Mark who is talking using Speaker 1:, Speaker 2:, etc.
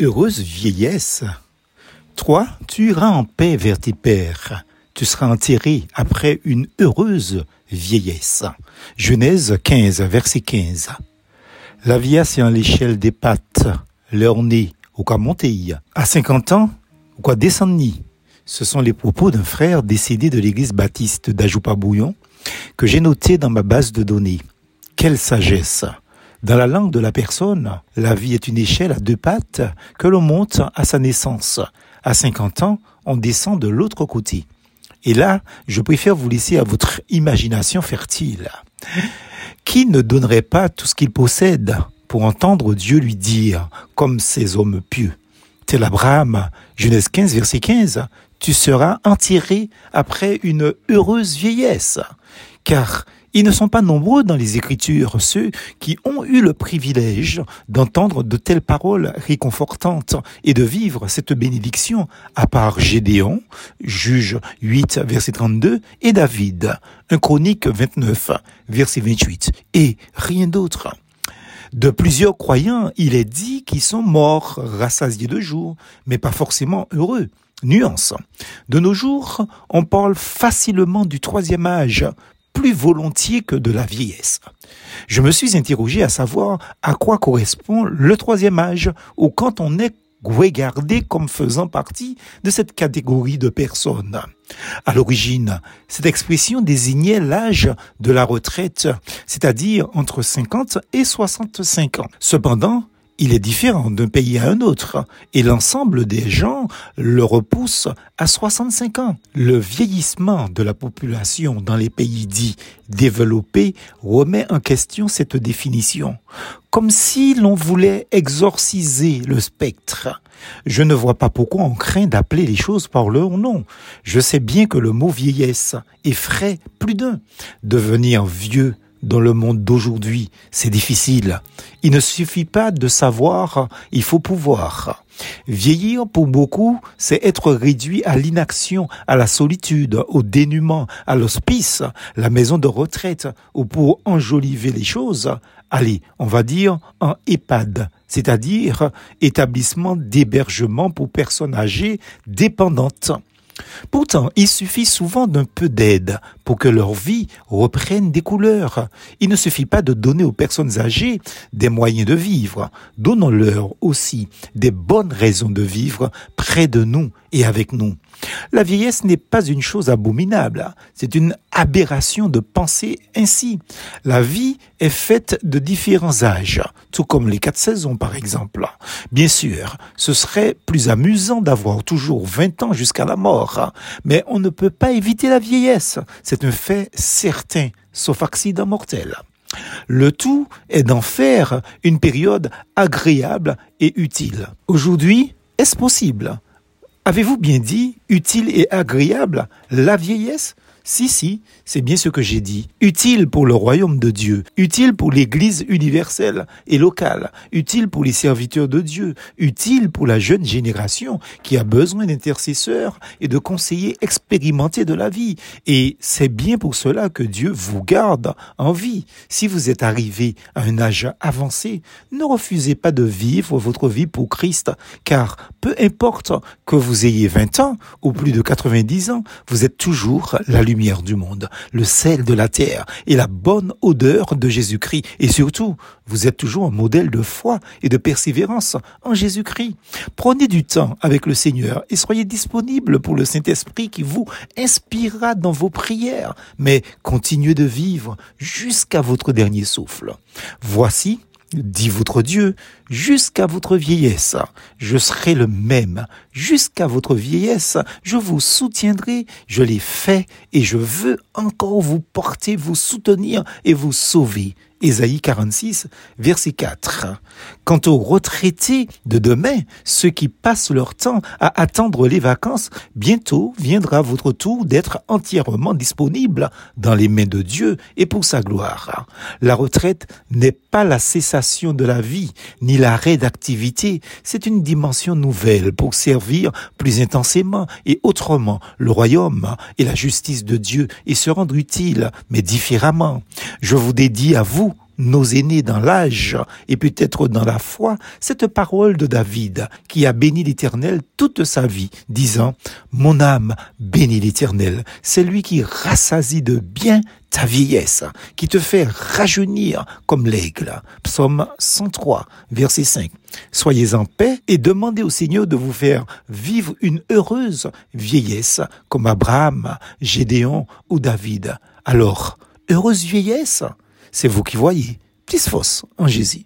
Speaker 1: heureuse vieillesse. Toi, tu iras en paix vers tes pères. Tu seras enterré après une heureuse vieillesse. Genèse 15, verset 15. La vieillesse est en l'échelle des pattes, leur nez, ou quoi monter. À 50 ans, ou quoi descendre Ce sont les propos d'un frère décédé de l'église baptiste d'Ajoupa-Bouillon que j'ai noté dans ma base de données. Quelle sagesse! Dans la langue de la personne, la vie est une échelle à deux pattes que l'on monte à sa naissance. À 50 ans, on descend de l'autre côté. Et là, je préfère vous laisser à votre imagination fertile. Qui ne donnerait pas tout ce qu'il possède pour entendre Dieu lui dire, comme ces hommes pieux? Tel Abraham, Genèse 15, verset 15, tu seras enterré après une heureuse vieillesse. Car ils ne sont pas nombreux dans les Écritures, ceux qui ont eu le privilège d'entendre de telles paroles réconfortantes et de vivre cette bénédiction, à part Gédéon, juge 8, verset 32, et David, un chronique 29, verset 28, et rien d'autre. De plusieurs croyants, il est dit qu'ils sont morts, rassasiés de jour, mais pas forcément heureux. Nuance. De nos jours, on parle facilement du troisième âge, plus volontiers que de la vieillesse. Je me suis interrogé à savoir à quoi correspond le troisième âge ou quand on est regardé comme faisant partie de cette catégorie de personnes. À l'origine, cette expression désignait l'âge de la retraite, c'est-à-dire entre 50 et 65 ans. Cependant, il est différent d'un pays à un autre et l'ensemble des gens le repousse à 65 ans. Le vieillissement de la population dans les pays dits développés remet en question cette définition, comme si l'on voulait exorciser le spectre. Je ne vois pas pourquoi on craint d'appeler les choses par leur nom. Je sais bien que le mot vieillesse effraie plus d'un. Devenir vieux dans le monde d'aujourd'hui, c'est difficile. Il ne suffit pas de savoir, il faut pouvoir. Vieillir pour beaucoup, c'est être réduit à l'inaction, à la solitude, au dénuement, à l'hospice, la maison de retraite, ou pour enjoliver les choses, allez, on va dire un EHPAD, c'est-à-dire établissement d'hébergement pour personnes âgées dépendantes. Pourtant, il suffit souvent d'un peu d'aide pour que leur vie reprenne des couleurs. Il ne suffit pas de donner aux personnes âgées des moyens de vivre. Donnons-leur aussi des bonnes raisons de vivre près de nous et avec nous. La vieillesse n'est pas une chose abominable, c'est une aberration de penser ainsi. La vie est faite de différents âges, tout comme les quatre saisons par exemple. Bien sûr, ce serait plus amusant d'avoir toujours 20 ans jusqu'à la mort, mais on ne peut pas éviter la vieillesse, c'est un fait certain, sauf accident mortel. Le tout est d'en faire une période agréable et utile. Aujourd'hui, est-ce possible? Avez-vous bien dit utile et agréable la vieillesse? Si, si, c'est bien ce que j'ai dit. Utile pour le royaume de Dieu, utile pour l'Église universelle et locale, utile pour les serviteurs de Dieu, utile pour la jeune génération qui a besoin d'intercesseurs et de conseillers expérimentés de la vie. Et c'est bien pour cela que Dieu vous garde en vie. Si vous êtes arrivé à un âge avancé, ne refusez pas de vivre votre vie pour Christ, car peu importe que vous ayez 20 ans ou plus de 90 ans, vous êtes toujours la lumière lumière du monde, le sel de la terre et la bonne odeur de Jésus-Christ. Et surtout, vous êtes toujours un modèle de foi et de persévérance en Jésus-Christ. Prenez du temps avec le Seigneur et soyez disponible pour le Saint-Esprit qui vous inspirera dans vos prières. Mais continuez de vivre jusqu'à votre dernier souffle. Voici dit votre Dieu, jusqu'à votre vieillesse, je serai le même. Jusqu'à votre vieillesse, je vous soutiendrai, je l'ai fait et je veux encore vous porter, vous soutenir et vous sauver. Ésaïe 46, verset 4. Quant aux retraités de demain, ceux qui passent leur temps à attendre les vacances, bientôt viendra votre tour d'être entièrement disponible dans les mains de Dieu et pour sa gloire. La retraite n'est pas la cessation de la vie, ni l'arrêt d'activité, c'est une dimension nouvelle pour servir plus intensément et autrement le royaume et la justice de Dieu et se rendre utile, mais différemment. Je vous dédie à vous nos aînés dans l'âge et peut-être dans la foi, cette parole de David qui a béni l'Éternel toute sa vie, disant, Mon âme bénit l'Éternel, c'est lui qui rassasie de bien ta vieillesse, qui te fait rajeunir comme l'aigle. Psaume 103, verset 5. Soyez en paix et demandez au Seigneur de vous faire vivre une heureuse vieillesse comme Abraham, Gédéon ou David. Alors, heureuse vieillesse? C'est vous qui voyez. Plus fausse en Jésus.